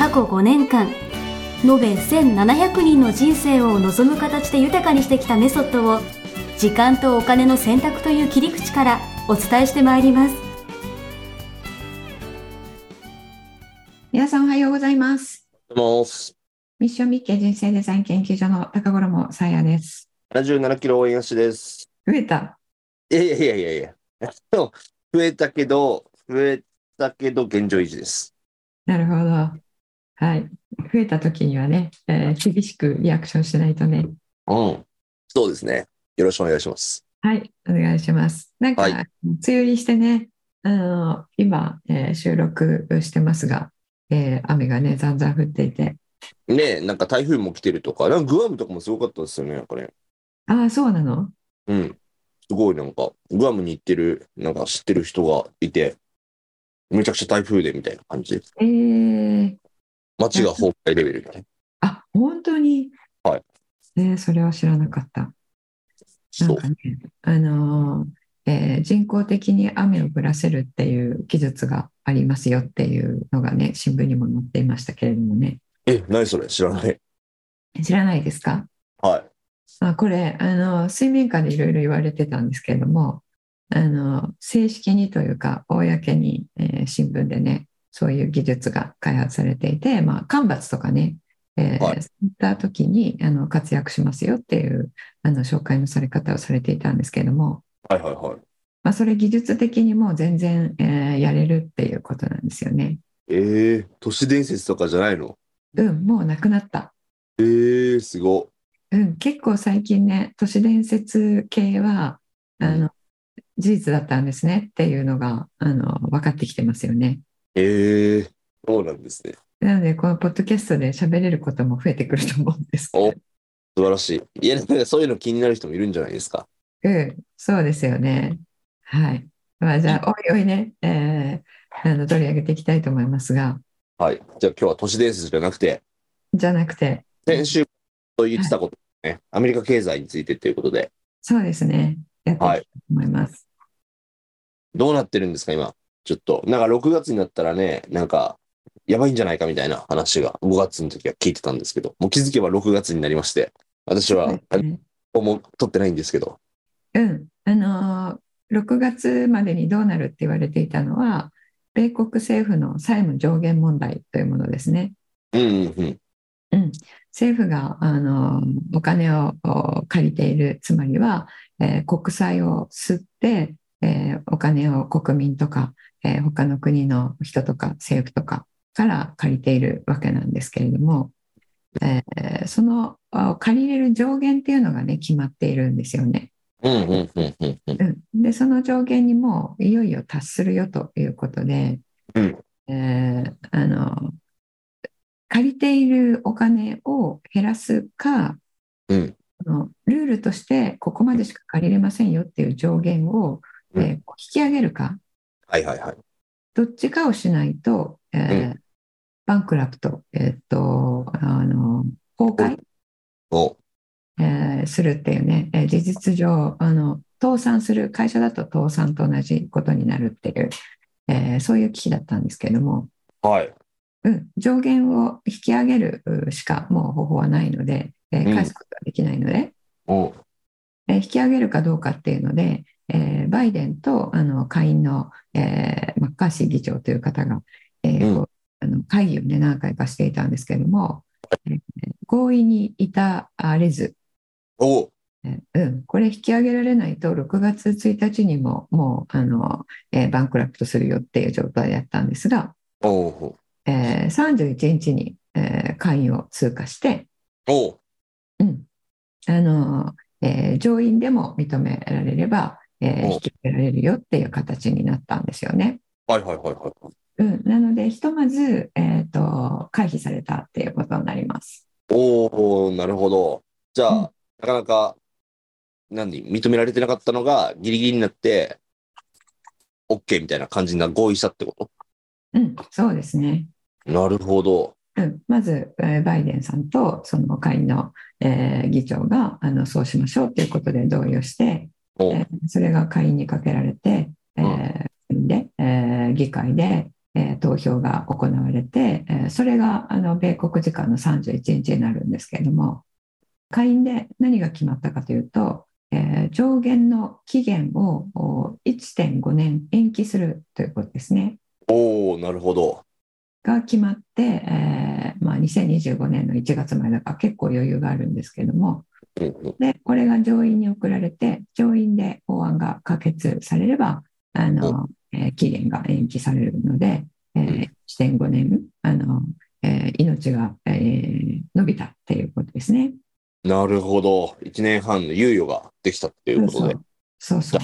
過去5年間延べ1700人の人生を望む形で豊かにしてきたメソッドを時間とお金の選択という切り口からお伝えしてまいります皆さんおはようございます。どうもーミッションミッケ人生デザイン研究所の高頃もさやです。77キロ応援しです。増えた。いやいやいやいやいや。増えたけど、増えたけど現状維持です。なるほど。はい。増えた時にはね、えー厳しくリアクションしないとね。うん。そうですね。よろしくお願いします。はい。お願いします。なんか、はい梅雨入りしてね、あの今、えー収録してますが、えー雨がね、ざんざん降っていて。ねえ、なんか台風も来てるとか、なんかグアムとかもすごかったですよね、なんかね。ああ、そうなの？うん。すごいなんか、グアムに行ってる、なんか知ってる人がいて、めちゃくちゃ台風でみたいな感じで、えー、街が崩壊レベル。あ、本当に？はい。えーそれは知らなかった。なんそうか。ね、あのーえー人工的に雨を降らせるっていう技術がありますよっていうのがね、新聞にも載っていましたけれどもね、え、何それ？知らない。知らないですか？はい。あこれ、あの水面下でいろいろ言われてたんですけれども、あの正式にというか、公に、えー新聞でね、そういう技術が開発されていて、まあ、干ばつとかね、えーはいそういった時にあの活躍しますよっていうあの紹介のされ方をされていたんですけれども、はいはいはい。まあ、それ技術的にも全然、えーやれるっていうことなんですよね。えー、都市伝説とかじゃないの？うん、もうなくなった。えー、すご。うん、結構最近ね、都市伝説系はあの事実だったんですねっていうのがあの分かってきてますよね。えー、そうなんですね。なので、このポッドキャストで喋れることも増えてくると思うんですけどお、素晴らしい。いや、なんかそういうの気になる人もいるんじゃないですか。うん、そうですよね。はい。まあ、じゃあ、おいおいね、えーあの取り上げていきたいと思いますが、はい。じゃあ今日は都市伝説じゃなくて、じゃなくて、先週と言ってたことね、アメリカ経済についてということで、そうですね、やっていきたいと思います。どうなってるんですか、今？ちょっと、なんか6月になったらね、なんか、やばいんじゃないかみたいな話が5月の時は聞いてたんですけど、もう気づけば6月になりまして、私は、そうですねもう取ってないんですけど、うん、あのー6月までにどうなるって言われていたのは、米国政府の債務上限問題というものですね。うんうんうん。うん、政府があのお金をお借りている、つまりは、えー国債を吸って、えーお金を国民とか、えー他の国の人とか政府とかから借りているわけなんですけれども、えーそのあ借りれる上限っていうのがね、決まっているんですよね。でその上限にもいよいよ達するよということで、うん。えーあの借りているお金を減らすか、うん。あのルールとしてここまでしか借りれませんよっていう上限を、うん。えー引き上げるかはいはいはい。どっちかをしないと、えーうバンクラプト、えーっとあの崩壊、お。えーするっていうね、えー事実上あの倒産する会社だと倒産と同じことになるっていう、えーそういう危機だったんですけれども、はい。うん、上限を引き上げるうしかもう方法はないので、えーうん。返すことができないので、お。えー引き上げるかどうかっていうので、えーバイデンとあの下院の、えーマッカーシー議長という方が、えーうん。こうあの会議を、ね、何回かしていたんですけれども、えー合意に至れず、お。えうん、これ引き上げられないと6月1日にももうあの、えーバンクラプトするよっていう状態だったんですが、おえー31日に、えー会員を通過して、おうん。あのえー上院でも認められれば、えーお引き上げられるよっていう形になったんですよね。はいはいはいはい。うん、なので、ひとまず、えー、と回避されたっていうことになります。おおなるほど。じゃあ、うんなかなか、何、認められてなかったのが、ギリギリになって、OK みたいな感じにな合意したってこうん、そうですね。となるほど。うん、まず、えーバイデンさんとその会の、えー議長があのそうしましょうということで同意をして、おえーそれが会員にかけられて、えーでえー議会で、えー投票が行われて、えーそれがあの米国時間の31日になるんですけれども、会員で何が決まったかというと、えー上限の期限をお1.5年延期するということですね。おおなるほど。が決まって、えーまあ、2025年の1月までだから結構余裕があるんですけれども、でこれが上院に送られて、上院で法案が可決されれば、あのえー期限が延期されるので、えー1.5年あの、えー命が、えー伸びたっていうことですね。なるほど。1年半の猶予ができたっていうことで。そうそう。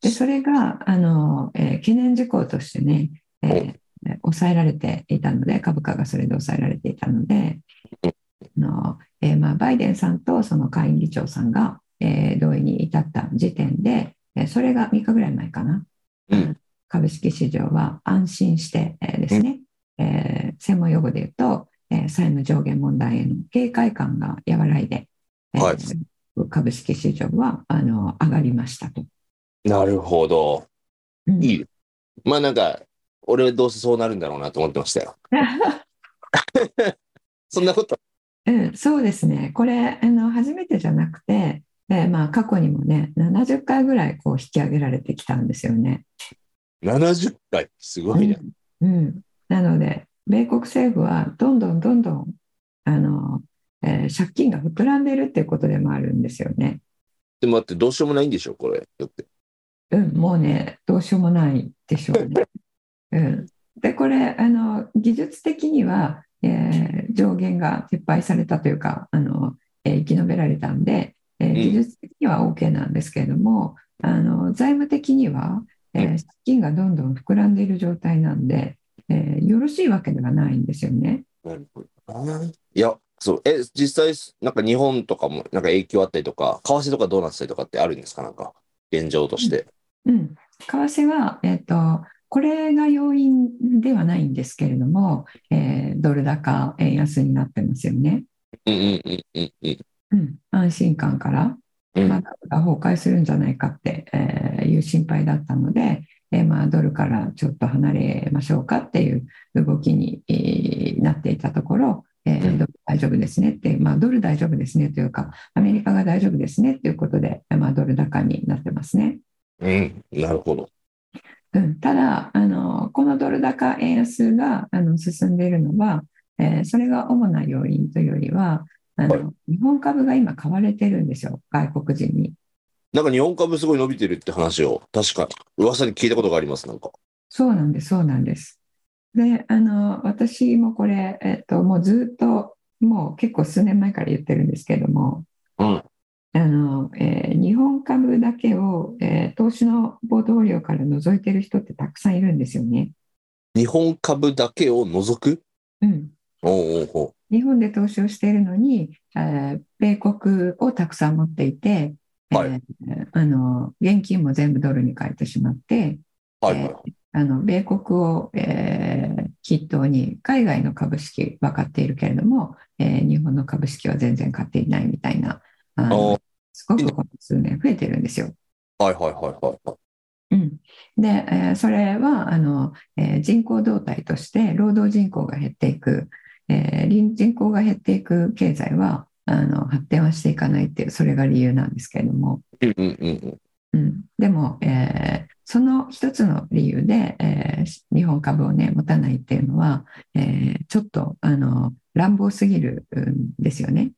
で、それが、あの、えー懸念事項としてね、えー抑えられていたので、株価がそれで抑えられていたので、あのえーまあ、バイデンさんとその下院議長さんが、えー同意に至った時点で、えーそれが3日ぐらい前かな、うん株式市場は安心して、えーですね、えー専門用語で言うと、えー債務上限問題への警戒感が和らいで、えーはい株式市場はあの上がりましたと。なるほど。うんいい。まあなんか、俺はどうせそうなるんだろうなと思ってましたよ。そんなこと。うん、そうですね、これあの初めてじゃなくて、えーまあ、過去にもね、70回ぐらいこう引き上げられてきたんですよね。70回？すごいね。うんうんなので、米国政府はどんどんどんどんあの、えー借金が膨らんでいるっていうことでもあるんですよね。でもだってどうしようもないんでしょ、これ。だって。うん、もうね、どうしようもないでしょうね。うん、で、これあの、技術的には、えー上限が撤廃されたというか、あのえー生き延びられたんで、えーん技術的には OK なんですけれども、あの財務的には、えーうん借金がどんどん膨らんでいる状態なんで、えーよろしいわけではないんですよね。なるほど。いや、そう。え、実際、なんか日本とかもなんか影響あったりとか、為替とかどうなってたりとかってあるんですか？なんか、現状として。うん、為替は、えっと、これが要因ではないんですけれども、えードル高、円安になってますよね。うん安心感から、うんまあ、ドルが崩壊するんじゃないかって、えーいう心配だったので、えーまあ、ドルからちょっと離れましょうかっていう動きに、えーなっていたところ、えーうんドル大丈夫ですねって、まあ、ドル大丈夫ですねというか、アメリカが大丈夫ですねということで、まあ、ドル高になってますね。うん、なるほど。うん、ただあの、このドル高円安があの進んでいるのは、えーそれが主な要因というよりは、あのはい日本株が今買われてるんですよ、外国人に。なんか日本株すごい伸びてるって話を、確か噂に聞いたことがあります、なんか。そうなんです、そうなんです。で、あの私もこれ、えっと、もうずっと、もう結構数年前から言ってるんですけども、うん。あのえー日本株だけを、えー投資のポートフォリオから除いてる人ってたくさんいるんですよね。日本株だけを除く？うん、おうおう日本で投資をしているのに、えー米国をたくさん持っていて、えーはいあの現金も全部ドルに変えてしまって、はいはいはい。あの米国を、えー筆頭に海外の株式は買っているけれども、えー日本の株式は全然買っていないみたいな、あのあすごくこの数年増えてるんですよ。はいはいはいはいはい。うん、で、えーそれはあの、えー人口動態として労働人口が減っていく、えー人人口が減っていく経済はあの発展はしていかないっていうそれが理由なんですけれども、うんうんうんうん。うん、でも、えーその一つの理由で、えー日本株をね持たないっていうのは、えーちょっとあの乱暴すぎるんですよね。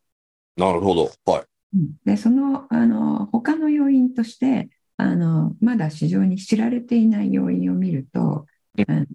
なるほど。はい。うんでそのあの他の要因としてあのまだ市場に知られていない要因を見ると、うんあの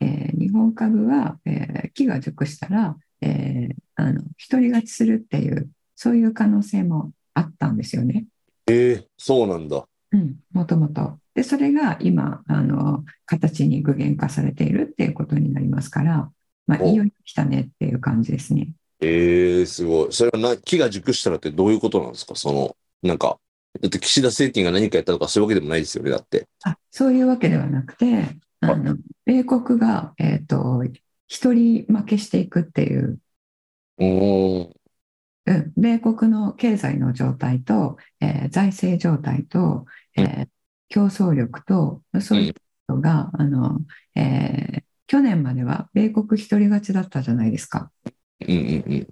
えー日本株は、えー木が熟したら、えーあの独り勝ちするっていうそういう可能性もあったんですよね。ええそうなんだ。うん、もともと。でそれが今あの形に具現化されているっていうことになりますから、まあ、おいよいよ来たねっていう感じですね。ええすごい。それはな、木が熟したらってどういうことなんですか？その、なんか、だって岸田政権が何かやったとかそういうわけでもないですよね、だって。あそういうわけではなくてあ。の米国が、えー、と一人負けしていくっていう。おー。うん、米国の経済の状態と、えー財政状態と、えー競争力と、そういったことが、あの、えー去年までは米国一人勝ちだったじゃないですか。うんうんうん。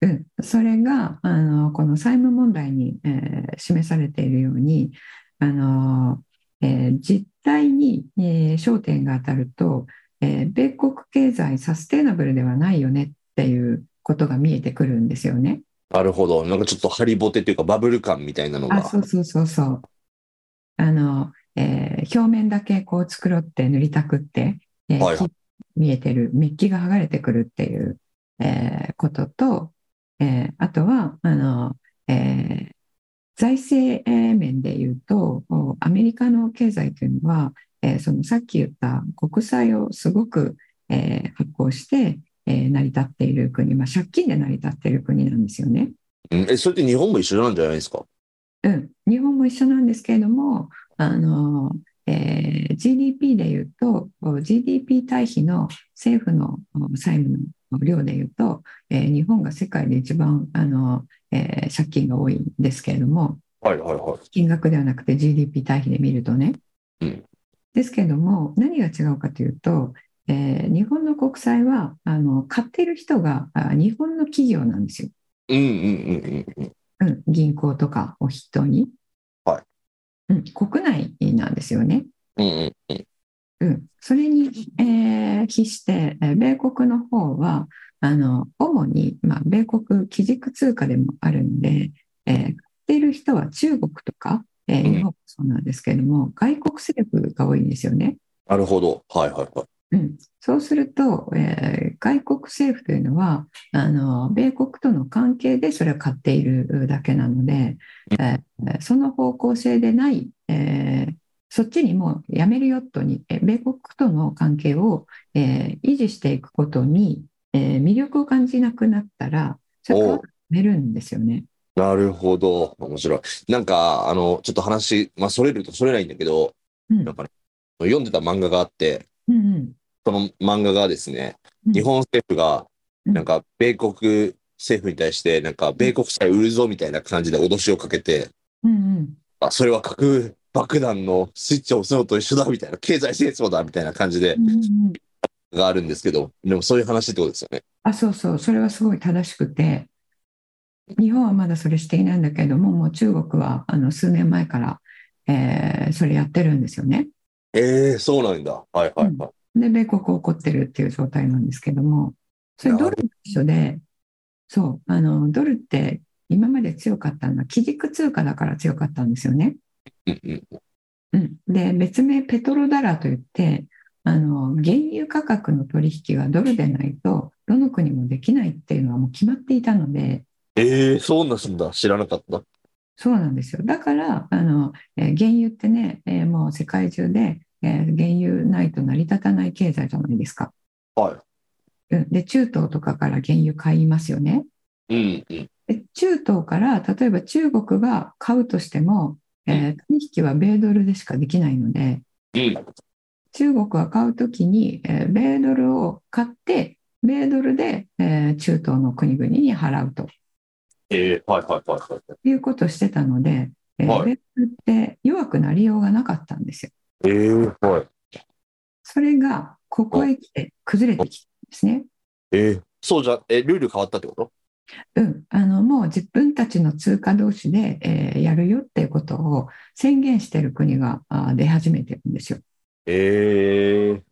うん、それが、あの、この債務問題に、えー示されているように、あの、えー実態に、えー焦点が当たると、えー米国経済サステイナブルではないよねっていうことが見えてくるんですよね。なるほど。なんかちょっとハリボテというかバブル感みたいなのあ、が。そうそうそうそう。あの、えー表面だけこう繕って塗りたくって、えーはい見えてる、メッキが剥がれてくるっていう、えーことと、えーあとは、あの、えー財政えー面で言うと、おアメリカの経済というのは、えーそのさっき言った国債をすごく、えー発行して、えー成り立っている国、まあ、借金で成り立っている国なんですよね。うん。え、それって日本も一緒なんじゃないですか？うん、日本も一緒なんですけれども、あのえー GDP でいうと、GDP 対比の政府のお債務の量でいうと、えー日本が世界で一番あの、えー借金が多いんですけれども、はいはいはい。金額ではなくて GDP 対比で見るとね。うんですけれども、何が違うかというと、えー日本の国債はあの買っている人があ日本の企業なんですよ。銀行とかを筆頭に、はいうん、国内なんですよね。うんうんうん。うん、それに、えー比して、えー米国の方はあの主に、まあ、米国基軸通貨でもあるんで、えー買っている人は中国とか、えーうん日本もそうなんですけれども、外国政府が多いんですよね。なるほど。はいはいはい。うん、そうすると、えー外国政府というのはあの米国との関係でそれを買っているだけなので、えーその方向性でない、えーそっちにもうやめるよとに、えー米国との関係を、えー維持していくことに、えー魅力を感じなくなったら、それやめるんですよね。なるほど。面白い。なんか、あの、ちょっと話、まあ、それるとそれないんだけど、うんなんかね、読んでた漫画があって、うんうんその漫画がですね、うん日本政府が、うんなんか、米国政府に対して、なんか、米国債売るぞみたいな感じで脅しをかけて、うんうんあ、それは核爆弾のスイッチを押すのと一緒だみたいな、経済戦争だみたいな感じで、うんうんがあるんですけど、でもそういう話ってことですよね。あ、そうそう、それはすごい正しくて、日本はまだそれしていないんだけれども、もう中国はあの数年前から、えーそれやってるんですよね。ええそうなんだ。はいはいはい。で、米国怒ってるっていう状態なんですけども、それドルと一緒で、そう、あの、ドルって今まで強かったのは基軸通貨だから強かったんですよね。うんで、別名ペトロダラといって、あの、原油価格の取引がドルでないと、どの国もできないっていうのはもう決まっていたので、ええそうなんだ。知らなかった。そうなんですよ。だから、あの、えー原油ってね、えーもう世界中で、えー原油ないと成り立たない経済じゃないですか。はうんで、中東とかから原油買いますよね。い。うんうん。で中東から、例えば中国が買うとしても、えー取引は米ドルでしかできないので、うん。中国は買うときに、えー米ドルを買って、米ドルで、えー中東の国々に払うとええはいはいはいはい。いうことをしてたので、えーはい米ドルって弱くなりようがなかったんですよ。ええはい。それがここへ来て崩れてきたんですね。ええそうじゃ、え、ルール変わったってこと？うん、あのもう自分たちの通貨同士で、えーやるよっていうことを宣言している国が出始めてるんですよ。ええ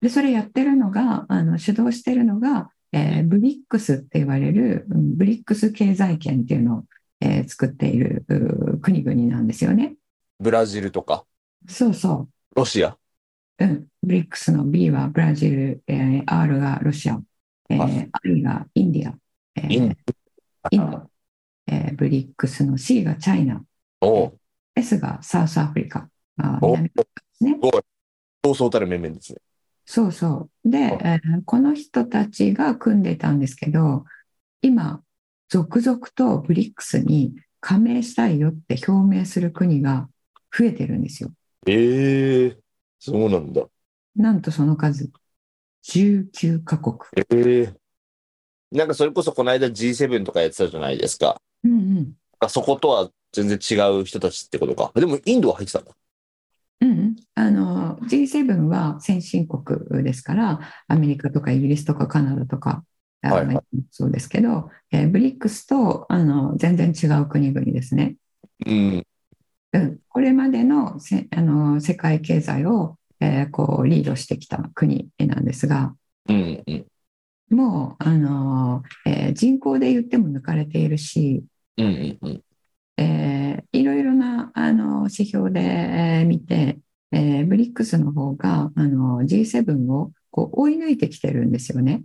で、それやってるのが、あの主導しているのが、えーブリックスって言われる、うんブリックス経済圏っていうのを、えー作っているうー国々なんですよね。ブラジルとか、そうそロシア？う。うん、ブリックスの B はブラジル、えー R がロシア、えーは I がインディア、えーインインド、えーブリックスの C がチャイナ、おう S がサウスアフリカ、あお南アフリカですね。そうそうたる面々ですね。そうそう。で、えーこの人たちが組んでたんですけど、今、続々とブリックスに加盟したいよって表明する国が増えてるんですよ。ええそうなんだ。なんとその数、19カ国。ええなんかそれこそこの間 G7 とかやってたじゃないですか。うんうん。あそことは全然違う人たちってことか。でもインドは入ってたんだ。うんうん、あの G7 は先進国ですから、アメリカとかイギリスとかカナダとか、あはいはいそうですけど、えーブリックスとあの全然違う国々ですね。うん。うん、これまでのせあの世界経済を、えーこうリードしてきた国なんですが、うん。うん。もうあの、えー人口で言っても抜かれているし、うん。うん。うん。えーいろいろなあの指標でえー見て、えー、ブリックスの方があの G7 をこう追い抜いてきてるんですよね。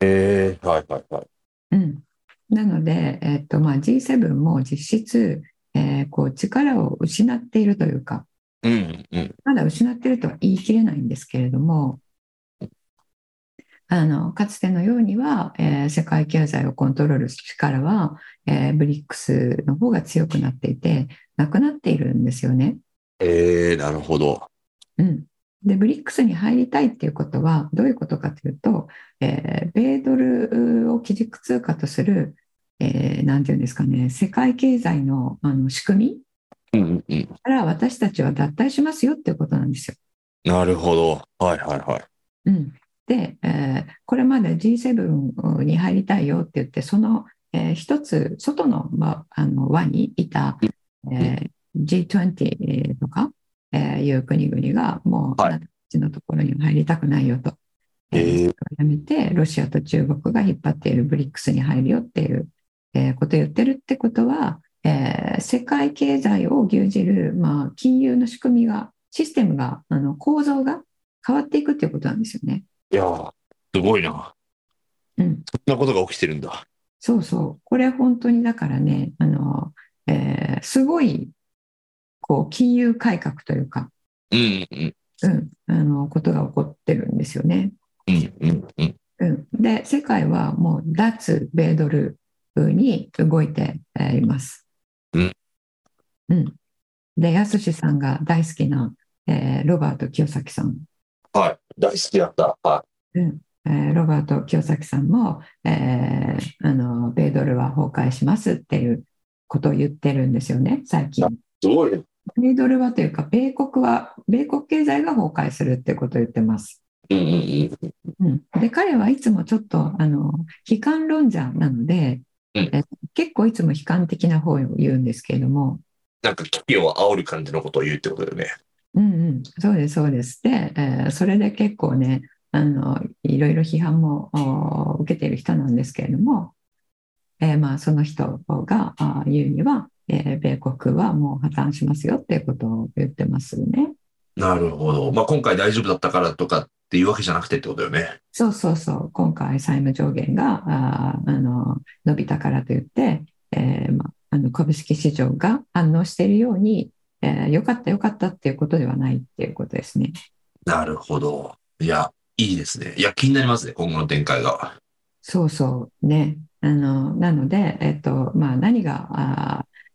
ええはいはいはい。うん、なので、えっとまあ、G7 も実質、えーこう力を失っているというか、うん。うん。まだ失っているとは言い切れないんですけれども、あのかつてのようには、えー世界経済をコントロールする力は、えーブリックスの方が強くなっていて、なくなっているんですよね。ええなるほど。うん、で、ブリックスに入りたいっていうことは、どういうことかというと、えー米ドルを基軸通貨とする、えーなんていうんですかね、世界経済のあの仕組みうん。うん。から私たちは脱退しますよっていうことなんですよ。なるほど。はいはいはい。うん、で、えーこれまで G7 に入りたいよって言って、その、えー一つ外の,、まあ、あの輪にいた、えー G20 とか、えーいう国々がもう、はいあなたたちのところには入りたくないよと。えーやめて、ロシアと中国が引っ張っているブリックスに入るよっていう、えーことを言ってるってことは、えー世界経済を牛耳る、まあ、金融の仕組みが、システムが、あの構造が変わっていくっていうことなんですよね。いやーすごいな。うん、そんなことが起きてるんだ。そうそう。これ本当にだからね、あの、えーすごい、こう、金融改革というか、うん。うん。うん、あの、ことが起こってるんですよね。うん。うん。うん。うん、で、世界はもう脱米ドルに動いてえーいます。うん。うん。で、やすしさんが大好きな、えーロバート清崎さん。はい。大好きだった。はうんえーロバート清崎さんも、えーあの、米ドルは崩壊しますっていうことを言ってるんですよね、最近。い。すごいね。米ドルはというか、米国は、米国経済が崩壊するってことを言ってます。うん。で彼はいつもちょっとあの悲観論者なので、うんえ結構いつも悲観的な方を言うんですけれども、なんか危機を煽る感じのことを言うってことだよね。うんうん、そうですそうですで、えーそれで結構ねあのいろいろ批判もお受けている人なんですけれども、えーまあ、その人があ言うには、えー米国はもう破綻しますよっていうことを言ってますね。なるほど。まあ、今回大丈夫だったからとかっていうわけじゃなくてってことだよね。そうそうそう、今回、債務上限があーあの伸びたからといって、えーまあ、あの株式市場が反応しているように、えーよかった、よかったっていうことではないっていうことですね。なるほど。いや、いいですね。いや、気になりますね。今後の展開が。そうそう、ね。あのなので、えっとまあ、何が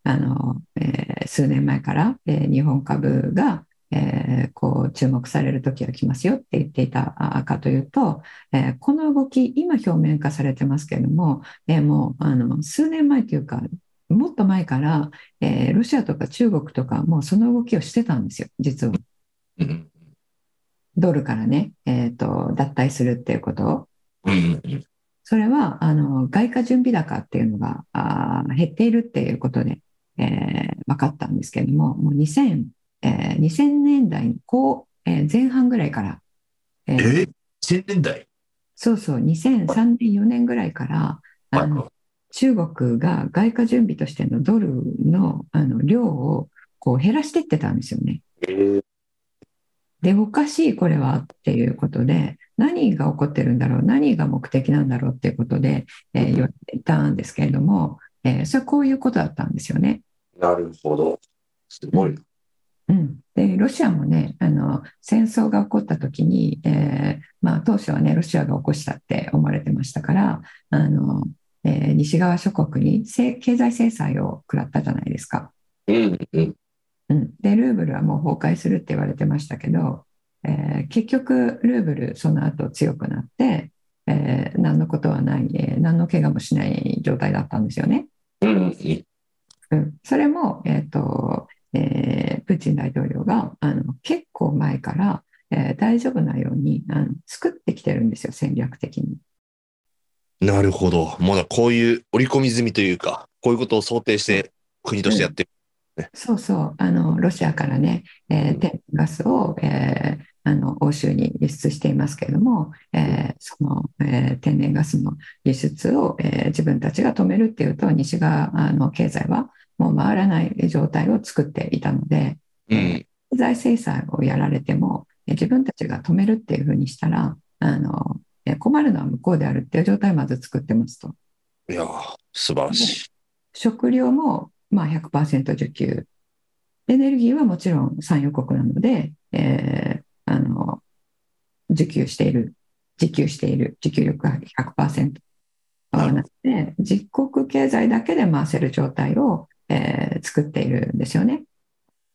あの、えー数年前から、えー日本株が、えーこう注目される時が来ますよって言っていたあかというと、えーこの動き、今表面化されてますけれども、えーもうあの数年前というか、もっと前から、えーロシアとか中国とか、もうその動きをしてたんですよ、実は。うん。ドルからね、えーと、脱退するっていうことを。それはあの外貨準備高っていうのがあー減っているっていうことで、えー分かったんですけれども、もう2000、えー2000年代後、えー前半ぐらいから、えーえ ?1000 年代そうそう、2003年、4年ぐらいから、あの中国が外貨準備としてのドルのあの量をこう減らしていってたんですよね。えーで、おかしい、これはっていうことで、何が起こってるんだろう、何が目的なんだろうっていうことで、えー言われていたんですけれども、えーそれはこういうことだったんですよね。なるほど。すごい。うん、でロシアもねあの戦争が起こった時に、えーまあ、当初はねロシアが起こしたって思われてましたからあの、えー西側諸国にせ経済制裁を食らったじゃないですか。うん。うん。うん、でルーブルはもう崩壊するって言われてましたけど、えー結局ルーブルその後強くなって、えー何のことはない、えー何の怪我もしない状態だったんですよね。うん。うん。うん、それも、えーとえープーチン大統領があの結構前から、えー大丈夫なようにあの作ってきてるんですよ、戦略的に。なるほど。まだこういう織り込み済みというか、こういうことを想定して国としてやってる。そうそう、あのロシアからね、えー天然ガスを、えーあの欧州に輸出していますけれども、えーその、えー天然ガスの輸出を、えー自分たちが止めるっていうと、西側あの経済はもう回らない状態を作っていたので、うん。経済制裁をやられても、え自分たちが止めるっていうふうにしたら、あのえ困るのは向こうであるっていう状態をまず作ってますと。いやー、素晴らしい。食料もまあ100%受給。エネルギーはもちろん産油国なので、えーあの受給している、自給している、自給力が100%なので、実国経済だけで回せる状態を、えー作っているんですよね。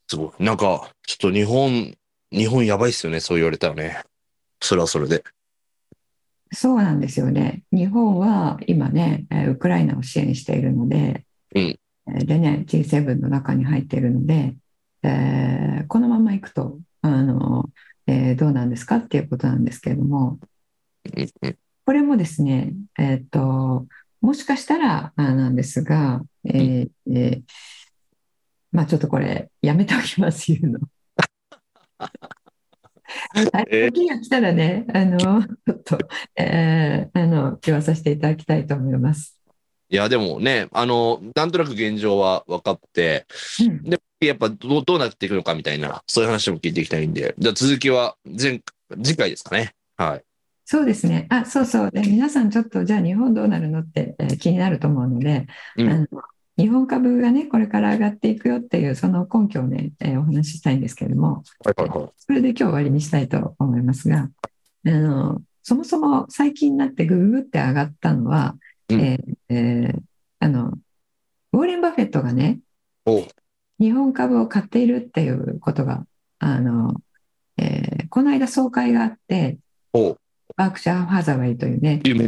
すごい。なんか、ちょっと日本、日本やばいっすよね。そう言われたらね。それはそれで。そうなんですよね。日本は今ね、えーウクライナを支援しているので、うんえーでね、G7 の中に入っているので、えーこのままいくと、あの、えーどうなんですかっていうことなんですけれども、これもですね、えーっと、もしかしたらあなんですが、えーえーまあちょっとこれ、やめておきます、言うの。はいえー時が来たらね、あの、ちょっと、えーあの、言わさせていただきたいと思います。いや、でもね、あの、なんとなく現状は分かって、うんで、やっぱどうどうなっていくのかみたいな、そういう話も聞いていきたいんで、じゃあ続きは前、次回ですかね。はい。そうですね。あ、そうそう。で、皆さんちょっと、じゃあ日本どうなるのって、えー気になると思うので、うんあの日本株がね、これから上がっていくよっていう、その根拠をね、えーお話ししたいんですけれども、はいはいはい。それで今日終わりにしたいと思いますが、あの、そもそも最近になってグググって上がったのは、うんえーえーあの、ウォーレン・バフェットがね、日本株を買っているっていうことが、あの、えーこの間総会があって、バークシャー・ハザウェイというね、有名。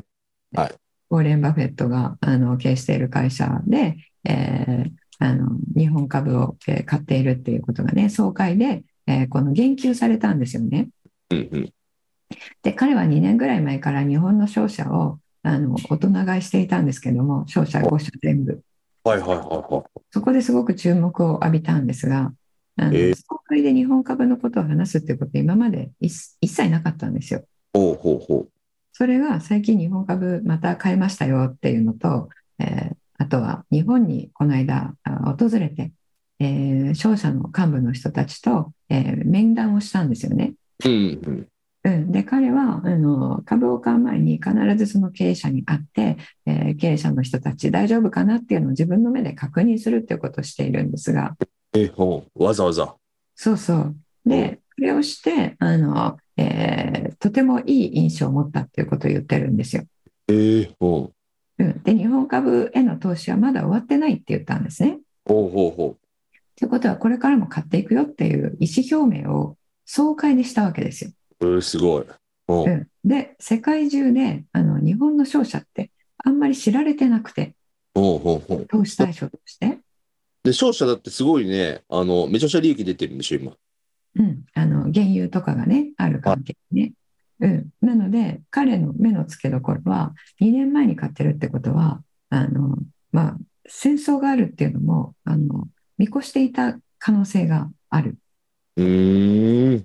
ウォーレン・バフェットがあの経営している会社で、えーあの日本株を、えー買っているっていうことがね、総会で、えーこの言及されたんですよね。うんうん。で、彼は2年ぐらい前から日本の商社をあの大人買いしていたんですけども、商社5社全部。はいはいはいはい。そこですごく注目を浴びたんですが、あのえー総会で日本株のことを話すっていうこと、今まで一一切なかったんですよ。ほうほうほそれが最近日本株また買いましたよっていうのと、えーあとは日本にこの間あ訪れて、えー商社の幹部の人たちと、えー面談をしたんですよね。う。うんうん。うん、で彼はあの株を買う前に必ずその経営者に会って、えー経営者の人たち大丈夫かなっていうのを自分の目で確認するっていうことをしているんですがえ、ほう。わざわざ。そうそうでそれをしてあの、えーとてもいい印象を持ったっていうことを言ってるんですよ。えー、ほうん、で日本株への投資はまだ終わってないって言ったんですね。う。ほうほうほということはこれからも買っていくよっていう意思表明を総会でしたわけですよ。う。えー、すごい。ほう。うん、で世界中であの日本の商社ってあんまり知られてなくてほうほうほう。投資対象として、で、商社だってすごいね、あの、めちゃくちゃ利益出てるんでしょ、今。うん、あの原油とかがねある関係でね。うん、なので彼の目の付けどころは2年前に買ってるってことはあの、まあ、戦争があるっていうのもあの見越していた可能性がある。うーん。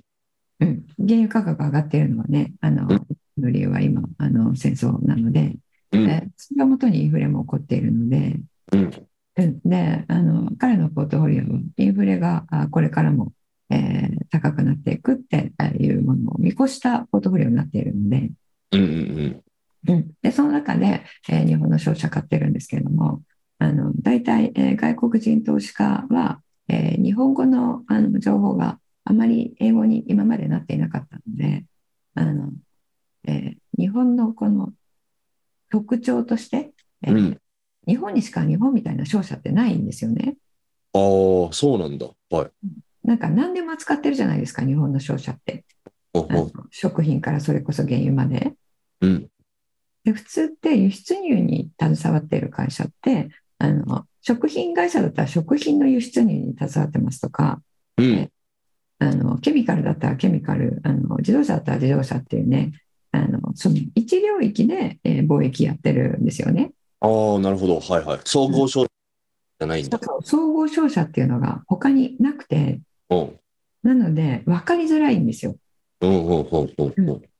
うん、原油価格が上がっているのはね、あの、うんの理由は今、あの、戦争なので、うん。えそれをもとにインフレも起こっているので、うん。うんで、あの、彼のポートフォリオはインフレがあこれからも、えー高くなっていくっていうものを見越したポートフォリオになっているので、うんうんうん、で、その中で、えー日本の商社買ってるんですけれども、あの、大体、えー外国人投資家は、えー日本語のあの情報があまり英語に今までなっていなかったので、あのえー日本のこの特徴として、えーうん。日本にしか日本みたいな商社ってないんですよね。ああ、そうなんだ。はい。なんか何でも扱ってるじゃないですか、日本の商社って。食品からそれこそ原油まで。ううん。で普通って輸出入に携わっている会社ってあの食品会社だったら食品の輸出入に携わってますとかうん。あのケミカルだったらケミカルあの自動車だったら自動車っていうねあのその一領域で、えー貿易やってるんですよね。ああ、なるほど。はいはい。総合商じゃないんだ。総合商社っていうのが他になくてうん。なので分かりづらいんですよ。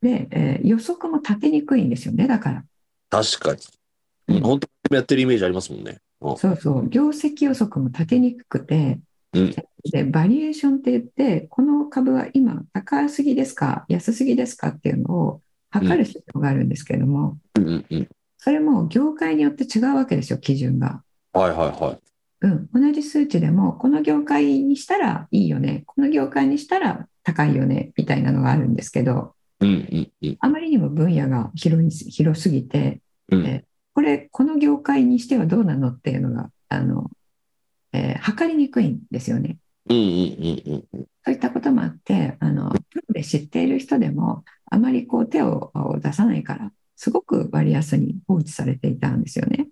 で、えー予測も立てにくいんですよねだから。確かに。うん、本当にやってるイメージありますもんね。うんそうそう業績予測も立てにくくて、うんでバリエーションって言ってこの株は今高すぎですか安すぎですかっていうのを測る必要があるんですけれども。それも業界によって違うわけですよ基準が。はいはいはい。うん、同じ数値でもこの業界にしたらいいよねこの業界にしたら高いよねみたいなのがあるんですけどうんうんうん。あまりにも分野が広い広すぎてうんえこれこの業界にしてはどうなのっていうのがあの、えー測りにくいんですよね。うんうんうんうん。そういったこともあってあのプロで知っている人でもあまりこう手を出さないからすごく割安に放置されていたんですよねうん。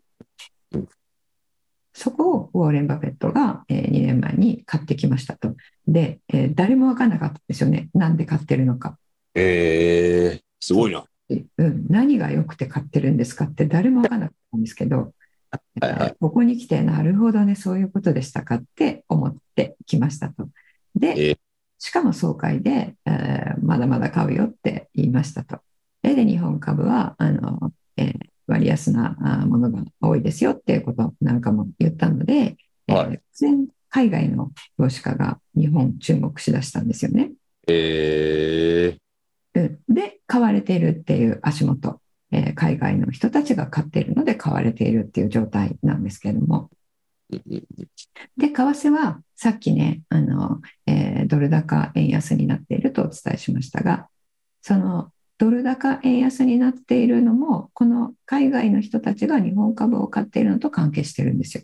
そこをウォーレン・バフェットが、え2年前に買ってきましたと。で、えー誰も分からなかったんですよね。なんで買ってるのか。ええすごいな。うん、何が良くて買ってるんですかって誰も分からなかったんですけど、はいはいえーここに来てなるほどねそういうことでしたかって思ってきましたと。で、えーしかも総会で、えーまだまだ買うよって言いましたと。でで日本株はあの、えー割安なあものが多いですよっていうことなんかも言ったので、えーはい。全海外の投資家が日本注目しだしたんですよね。ええうん。で買われているっていう足元、えー海外の人たちが買っているので買われているっていう状態なんですけれども。で為替はさっきねあの、えードル高円安になっているとお伝えしましたがそのドル高円安になっているのもこの海外の人たちが日本株を買っているのと関係してるんですよ。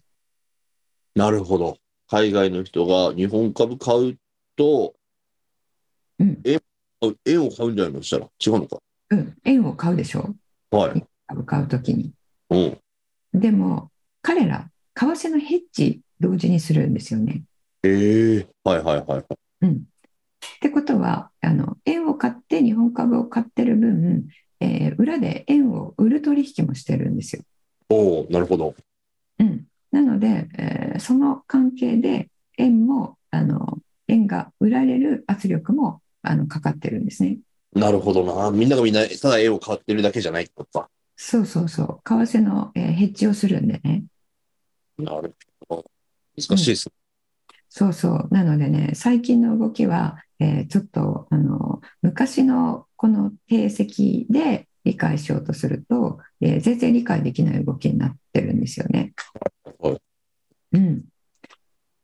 なるほど。海外の人が日本株買うと、うん円円を買うんじゃないのそしたら？違うのか？うん、円を買うでしょ？はい。株買うときに。うん。でも彼ら為替のヘッジ同時にするんですよね。ええはいはいはいはい。うん、ってことはあの円を買って日本株を買ってる分、えー裏で円を売る取引もしてるんですよ。おおなるほど。うん、なので、えーその関係で円もあの円が売られる圧力もあのかかってるんですね。なるほどな。みんながみんな、ただ円を買ってるだけじゃないってことか。そうそうそう為替の、えーヘッジをするんでね。なるほど。難しいですね。そうそう。なのでね、最近の動きは、えーちょっと、あの、昔のこの定石で理解しようとすると、えー全然理解できない動きになってるんですよね。はいうん。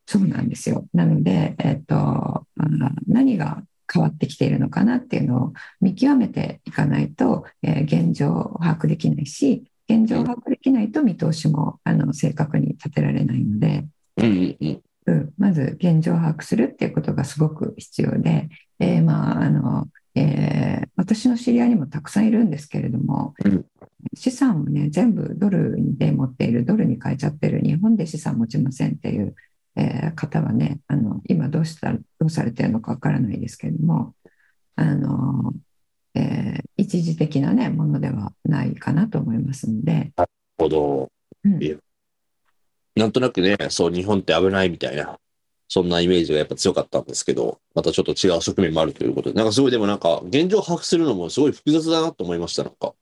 そうなんですよ。なので、えっと、あの何が変わってきているのかなっていうのを見極めていかないと、えー現状を把握できないし、現状を把握できないと見通しもあの正確に立てられないので、うん。うん、まず現状を把握するっていうことがすごく必要で、えーまああのえー私の知り合いにもたくさんいるんですけれども、うん。資産をね全部ドルで持っているドルに変えちゃってる日本で資産持ちませんっていう、えー方はねあの今どうしたどうされてるのかわからないですけれどもあの、えー一時的な、ね、ものではないかなと思いますので、なるほど。うん。なんとなくね、そう、日本って危ないみたいな、そんなイメージがやっぱ強かったんですけど、またちょっと違う側面もあるということで、なんかすごいでもなんか、現状を把握するのもすごい複雑だなと思いました、なんか。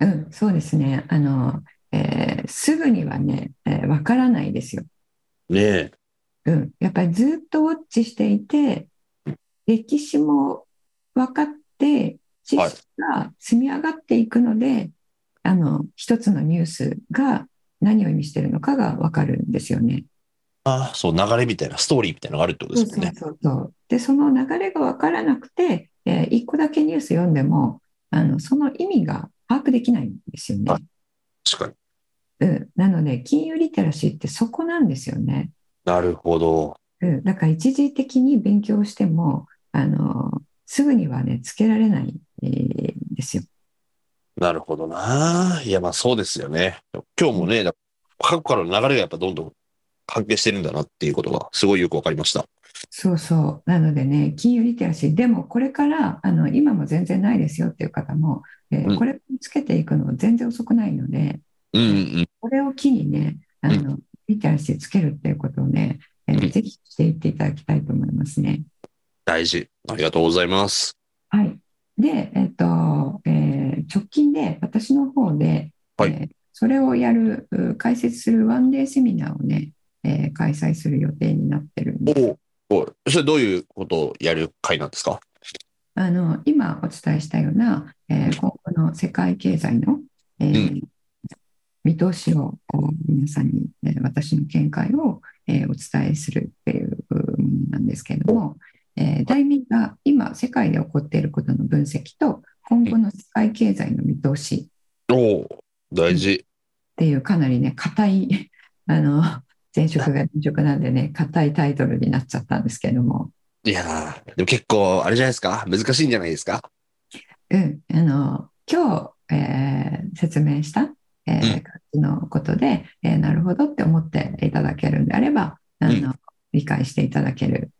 うん、そうですねあの、えーすぐにはね、えーわからないですよ。ねえ。うん、やっぱりずっとウォッチしていて、歴史も分かって、知識が積み上がっていくので、あの一つのニュースが何を意味しているのかが分かるんですよね。あ、そう、流れみたいな、ストーリーみたいなのがあるってことですもんね。そうそう。で、その流れが分からなくて、えー一個だけニュース読んでも、あの、その意味が把握できないんですよね。はい確かに。うん。なので、金融リテラシーってそこなんですよね。なるほど。うん。だから一時的に勉強しても、あの、すぐにはね、つけられない、えーんですよ。なるほどな。いや、まあそうですよね。今日もね、だ過去からの流れがやっぱどんどん関係してるんだなっていうことがすごいよくわかりました。そうそう。なのでね、金融リテラシー、でもこれから、あの、今も全然ないですよっていう方も、えーうんこれをつけていくのは全然遅くないので、うんうん。これを機にね、あの、リテラシーつけるっていうことをね、えーうんぜひしていっていただきたいと思いますね。大事。ありがとうございます。はい。で、えっと、えー直近で私の方で、はいえーそれをやる、う解説するワンデーセミナーをね、えー開催する予定になってるんです。おお。それどういうことをやる会なんですか？あの、今お伝えしたような、えー今後の世界経済の、えーうん見通しをこう皆さんに、えー私の見解を、えーお伝えするっていうものなんですけれども、えー題名が今世界で起こっていることの分析と今後の世界経済の見通しおお。大事。っていうかなりね、硬い、あの、前職が前職なんでね、硬いタイトルになっちゃったんですけれども、いやーでも結構、あれじゃないですか？難しいんじゃないですか？うん、あの、今日、えー説明した、えーうん。感じのことで、えーなるほどって思っていただけるんであれば、あの、う理解していただける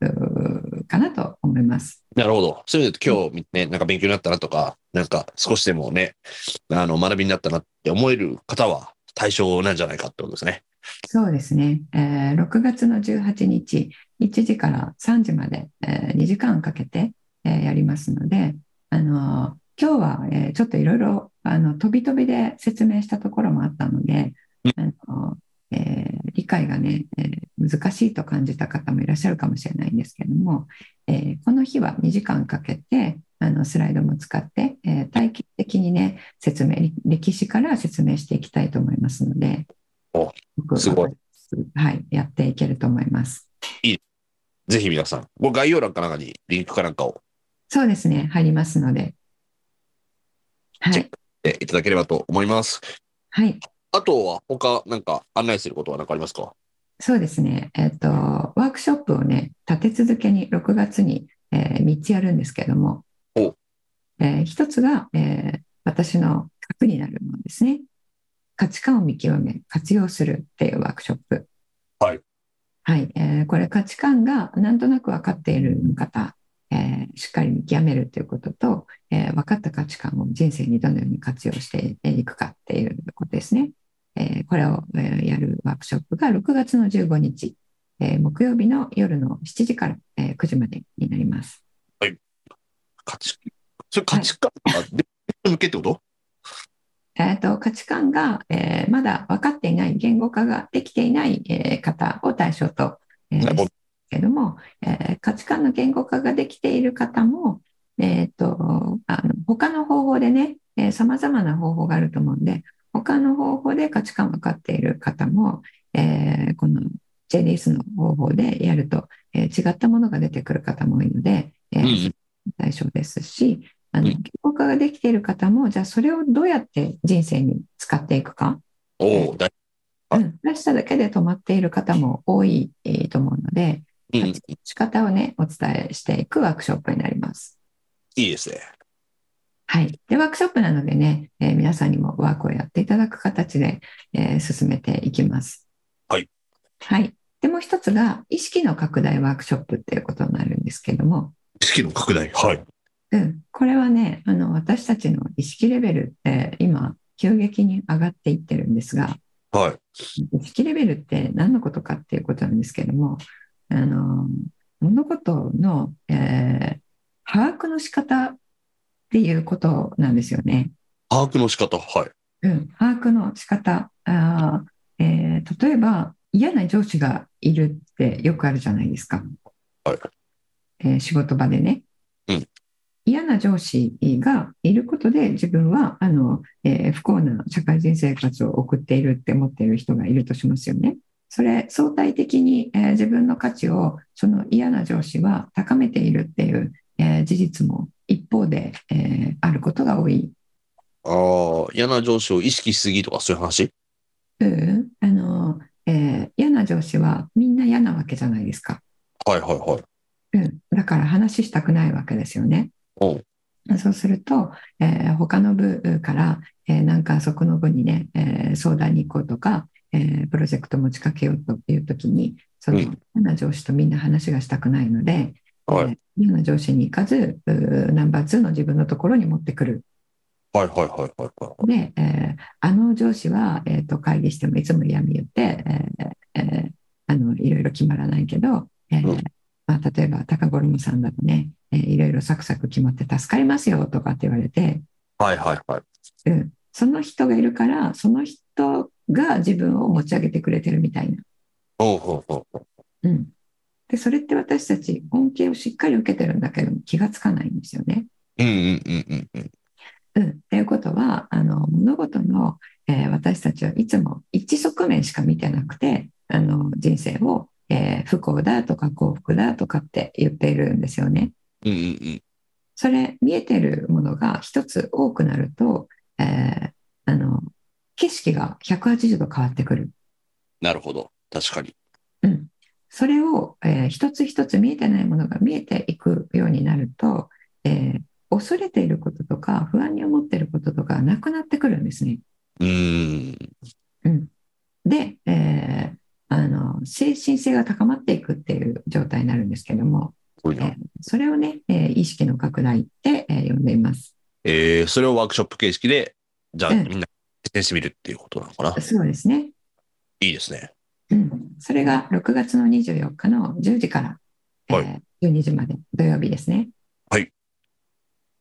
かなと思います。なるほど。そういうの今日ね、なんか勉強になったなとか、なんか少しでもね、あの、学びになったなって思える方は対象なんじゃないかってことですね。そうですね、えー6月の18日、1時から3時まで、え2時間かけて、えーやりますので、あの今日は、えーちょっといろいろあの飛び飛びで説明したところもあったので、うんあのえー理解がね、えー難しいと感じた方もいらっしゃるかもしれないんですけども、えーこの日は2時間かけてあのスライドも使って、えー体系的にね説明歴史から説明していきたいと思いますのですごい。はい、やっていけると思います。ぜひ皆さん、これ概要欄かなんかにリンクかなんかを。そうですね、入りますので。はい、えいただければと思います。はい、あとは他なんか案内することは何かありますか？そうですね、えっと、ワークショップをね、立て続けに6月に、え3つやるんですけども、おえ1つが、えー私の核になるものですね。価値観を見極め、活用するっていうワークショップ。はい。はい、えーこれ価値観がなんとなく分かっている方、えーしっかり見極めるということと、えー分かった価値観を人生にどのように活用していくかっていうことですね。えーこれを、えーやるワークショップが6月の15日、えー木曜日の夜の7時から、えー9時までになります。価値それ価値観がで向けってこと？えーと価値観が、えーまだ分かっていない、言語化ができていない、えー方を対象と、えーですけれども、えー価値観の言語化ができている方も、えー、とあの他の方法でね、さまざまな方法があると思うんで、他の方法で価値観分かっている方も、えーこの JDS の方法でやると、えー違ったものが出てくる方も多いので、えー対象ですし、あのうん言語化ができている方も、じゃあそれをどうやって人生に使っていくか、おうん、出しただけで止まっている方も多い、えーと思うので、うん、い仕方をね、お伝えしていくワークショップになります。いですね。はい。で、ワークショップなのでね、えー皆さんにもワークをやっていただく形で、えー進めていきます。はい。はい。でもう一つが、意識の拡大ワークショップっていうことになるんですけども、意識の拡大。はい。うん、これはね、あの、私たちの意識レベルって今、急激に上がっていってるんですが、はい。意識レベルって何のことかっていうことなんですけども、あの、物事の、えー把握の仕方っていうことなんですよね。把握の仕方。はい。うん、把握の仕方あー、えー例えば嫌な上司がいるってよくあるじゃないですか、はいえー仕事場でね、うん嫌な上司がいることで自分はあの、えー不幸な社会人生活を送っているって思っている人がいるとしますよね。それ相対的に、えー自分の価値をその嫌な上司は高めているっていう、えー事実も一方で、えーあることが多い。ああ、嫌な上司を意識しすぎとかそういう話？うんあのえー嫌な上司はみんな嫌なわけじゃないですか。はいはいはい。うん、だから話したくないわけですよね。うんそうすると、えー他の部から、えーなんかそこの部にね、えー相談に行こうとか、えープロジェクト持ちかけようというときに、そのうん嫌な上司とみんな話がしたくないので、はいえー嫌な上司に行かず、ナンバー2の自分のところに持ってくる。はいはいはいはいはい。で、えーあの上司は、えーと会議してもいつも嫌味言って、えーえーあのいろいろ決まらないけど、えーうんまあ、例えば高五郎さんだとね、えーいろいろサクサク決まって助かりますよとかって言われて、はいはいはい。うん、その人がいるからその人が自分を持ち上げてくれてるみたいな。おうほうほうほううん、でそれって私たち恩恵をしっかり受けてるんだけど気がつかないんですよね。うんうんうんうんうん。うん、っていうことはあの物事の、えー私たちはいつも一側面しか見てなくてあの人生を、えー不幸だとか幸福だとかって言っているんですよね。うんうんうん。それ見えてるものが一つ多くなると、えーあの景色が180度変わってくる。なるほど。確かに。うん、それを、えー一つ一つ見えてないものが見えていくようになると、えー恐れていることとか不安に思っていることとかなくなってくるんですね。うーん。うん、で、えーあの精神性が高まっていくっていう状態になるんですけども、えーそれをね、えー意識の拡大って、えー呼んでいます。えー、それをワークショップ形式で、じゃあうんみんな実践してみるっていうことなのかな？そうですね。いいですね。うん、それが6月の24日の10時から、えーはい12時まで土曜日ですね。はい。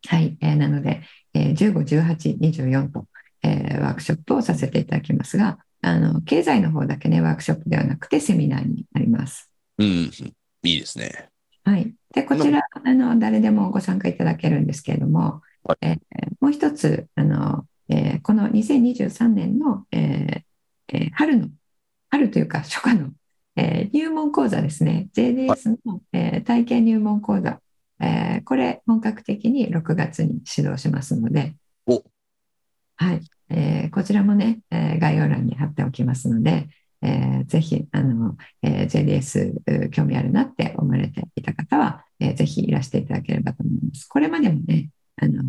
はい、えーなので、えー15、18、24と、えーワークショップをさせていただきますが、あの経済の方だけね、ワークショップではなくてセミナーになります。うんうん。いいですね。はい、でこちらあの誰でもご参加いただけるんですけれども、はいえーもう一つあの、えーこの2023年の、えーえー春の春というか初夏の、えー入門講座ですね JDS の、えー体験入門講座、えーこれ本格的に6月に指導しますのでおはいえーこちらもね、えー概要欄に貼っておきますので、えーぜひあの、えー JDS えー興味あるなって思われていた方は、えーぜひいらしていただければと思います。これまでもね、あの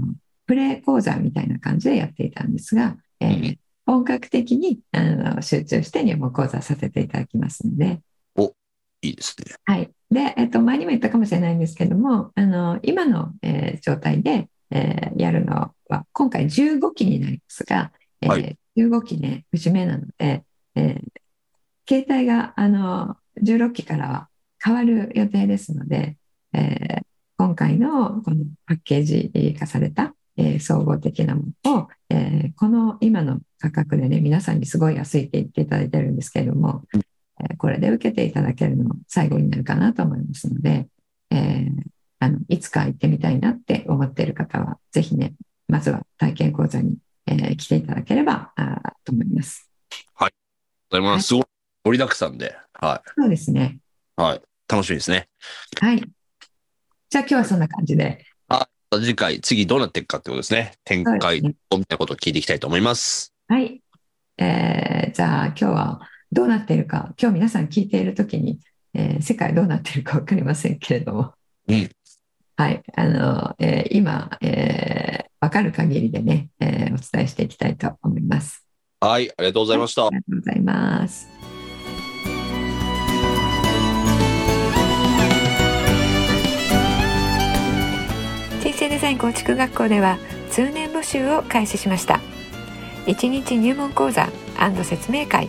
プレ講座みたいな感じでやっていたんですが、えーうん本格的にあの集中して入門講座させていただきますので、いいですね。はい。で、えっと、前にも言ったかもしれないんですけども、あの、今の、えー状態で、えーやるのは、今回15期になりますが、えーはい。15期ね、節目なので、えー携帯が、あの、16期からは変わる予定ですので、えー今回のこのパッケージ化された、えー総合的なものを、えーこの今の価格でね、皆さんにすごい安いって言っていただいてるんですけれども、えーこれで受けていただけるの最後になるかなと思いますので、えーあのいつか行ってみたいなって思っている方は、ぜひね、まずは体験講座に、えー来ていただければあーと思います。ありがとうございます。すごい盛りだくさんで、はそうですね。い。はい。楽しみですね。はい。じゃあ今日はそんな感じで。次回、次どうなっていくかってことですね。展開をみたいなことを聞いていきたいと思います？はい。えーじゃあ今日はどうなっているか、今日皆さん聞いているときに、えー世界どうなっているか分かりませんけれども、うんはい。あの、えー今、えー分かる限りでね、えーお伝えしていきたいと思います。はい。ありがとうございましたあ。りがとうございます。人生デザイン構築学校では通年募集を開始しました1日入門講座説明会